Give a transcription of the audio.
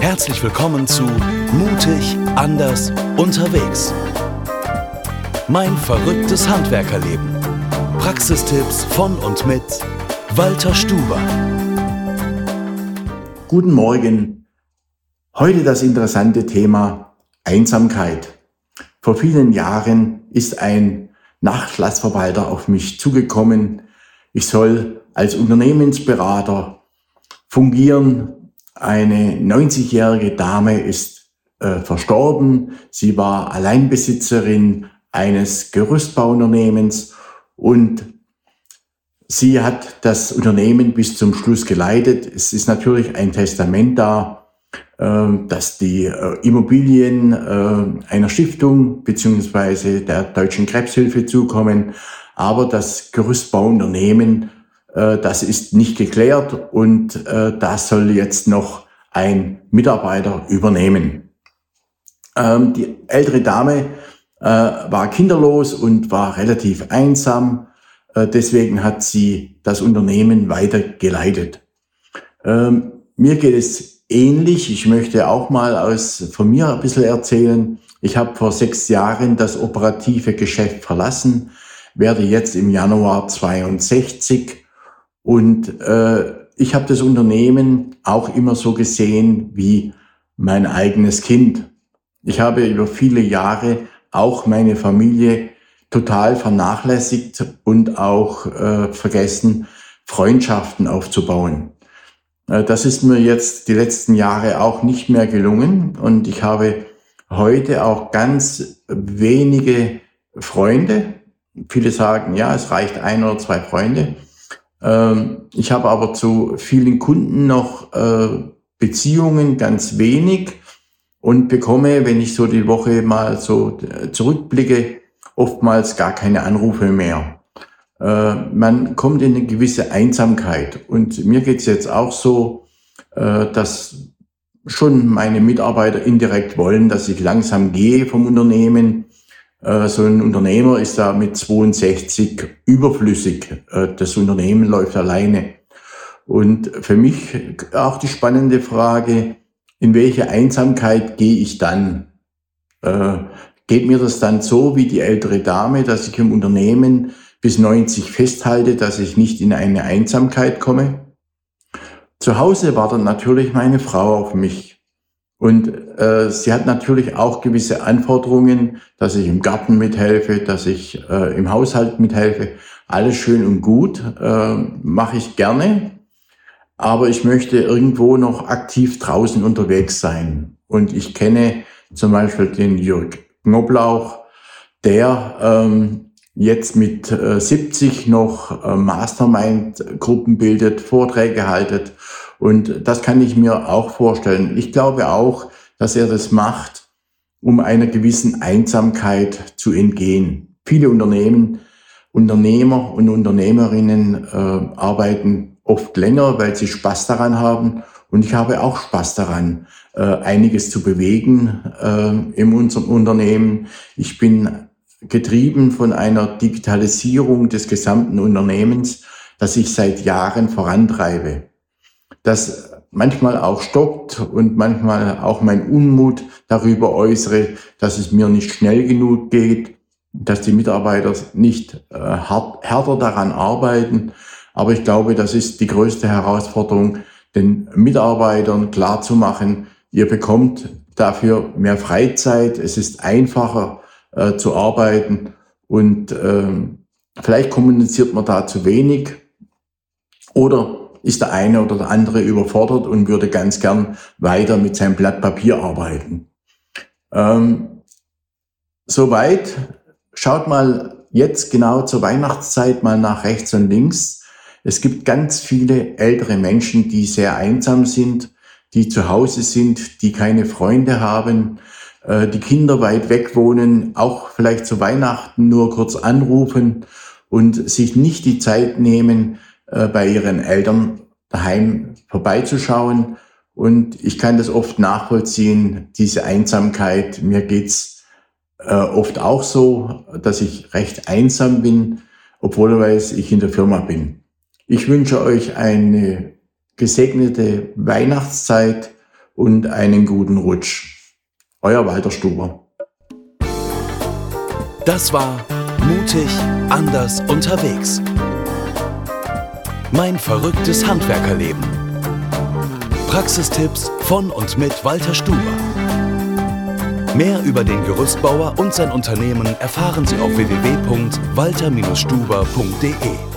Herzlich willkommen zu Mutig, anders, unterwegs. Mein verrücktes Handwerkerleben. Praxistipps von und mit Walter Stuber. Guten Morgen. Heute das interessante Thema Einsamkeit. Vor vielen Jahren ist ein Nachlassverwalter auf mich zugekommen. Ich soll als Unternehmensberater fungieren eine 90-jährige Dame ist äh, verstorben. Sie war Alleinbesitzerin eines Gerüstbauunternehmens und sie hat das Unternehmen bis zum Schluss geleitet. Es ist natürlich ein Testament da, äh, dass die äh, Immobilien äh, einer Stiftung beziehungsweise der Deutschen Krebshilfe zukommen, aber das Gerüstbauunternehmen äh, das ist nicht geklärt und äh, das soll jetzt noch ein Mitarbeiter übernehmen. Ähm, die ältere Dame äh, war kinderlos und war relativ einsam. Deswegen hat sie das Unternehmen weitergeleitet. Ähm, mir geht es ähnlich. Ich möchte auch mal aus, von mir ein bisschen erzählen. Ich habe vor sechs Jahren das operative Geschäft verlassen, werde jetzt im Januar 62 und äh, ich habe das Unternehmen auch immer so gesehen wie mein eigenes Kind. Ich habe über viele Jahre auch meine Familie total vernachlässigt und auch äh, vergessen, Freundschaften aufzubauen. Äh, das ist mir jetzt die letzten Jahre auch nicht mehr gelungen und ich habe heute auch ganz wenige Freunde. Viele sagen, ja, es reicht ein oder zwei Freunde. Ähm, ich habe aber zu vielen Kunden noch äh, Beziehungen, ganz wenig und bekomme, wenn ich so die Woche mal so äh, zurückblicke, oftmals gar keine Anrufe mehr. Äh, man kommt in eine gewisse Einsamkeit und mir geht's jetzt auch so, dass schon meine Mitarbeiter indirekt wollen, dass ich langsam gehe vom Unternehmen so ein Unternehmer ist da mit 62 überflüssig. Äh, das Unternehmen läuft alleine. Und für mich auch die spannende Frage, in welche Einsamkeit gehe ich dann? Äh, geht mir das dann so wie die ältere Dame, dass ich im Unternehmen bis 90 festhalte, dass ich nicht in eine Einsamkeit komme? Zu Hause war dann natürlich meine Frau auf mich. Und äh, sie hat natürlich auch gewisse Anforderungen, dass ich im Garten mithelfe, dass ich äh, im Haushalt mithelfe. Alles schön und gut, äh, mache ich gerne. Aber ich möchte irgendwo noch aktiv draußen unterwegs sein. Und ich kenne zum Beispiel den Jörg Knoblauch, der ähm, jetzt mit äh, 70 noch äh, Mastermind-Gruppen bildet, Vorträge haltet und das kann ich mir auch vorstellen. Ich glaube auch, dass er das macht, um einer gewissen Einsamkeit zu entgehen. Viele Unternehmen, Unternehmer und Unternehmerinnen äh, arbeiten oft länger, weil sie Spaß daran haben. Und ich habe auch Spaß daran, äh, einiges zu bewegen äh, in unserem Unternehmen. Ich bin getrieben von einer Digitalisierung des gesamten Unternehmens, das ich seit Jahren vorantreibe das manchmal auch stockt und manchmal auch mein Unmut darüber äußere, dass es mir nicht schnell genug geht, dass die Mitarbeiter nicht äh, hart, härter daran arbeiten. Aber ich glaube, das ist die größte Herausforderung, den Mitarbeitern klarzumachen, ihr bekommt dafür mehr Freizeit, es ist einfacher äh, zu arbeiten und äh, vielleicht kommuniziert man da zu wenig oder ist der eine oder der andere überfordert und würde ganz gern weiter mit seinem Blatt Papier arbeiten. Ähm, soweit. Schaut mal jetzt genau zur Weihnachtszeit mal nach rechts und links. Es gibt ganz viele ältere Menschen, die sehr einsam sind, die zu Hause sind, die keine Freunde haben, äh, die Kinder weit weg wohnen, auch vielleicht zu Weihnachten nur kurz anrufen und sich nicht die Zeit nehmen, äh, bei ihren Eltern daheim vorbeizuschauen. Und ich kann das oft nachvollziehen, diese Einsamkeit. Mir geht's äh, oft auch so, dass ich recht einsam bin, obwohl ich in der Firma bin. Ich wünsche euch eine gesegnete Weihnachtszeit und einen guten Rutsch. Euer Walter Stuber. Das war Mutig, anders unterwegs. Mein verrücktes Handwerkerleben. Praxistipps von und mit Walter Stuber. Mehr über den Gerüstbauer und sein Unternehmen erfahren Sie auf www.walter-stuber.de.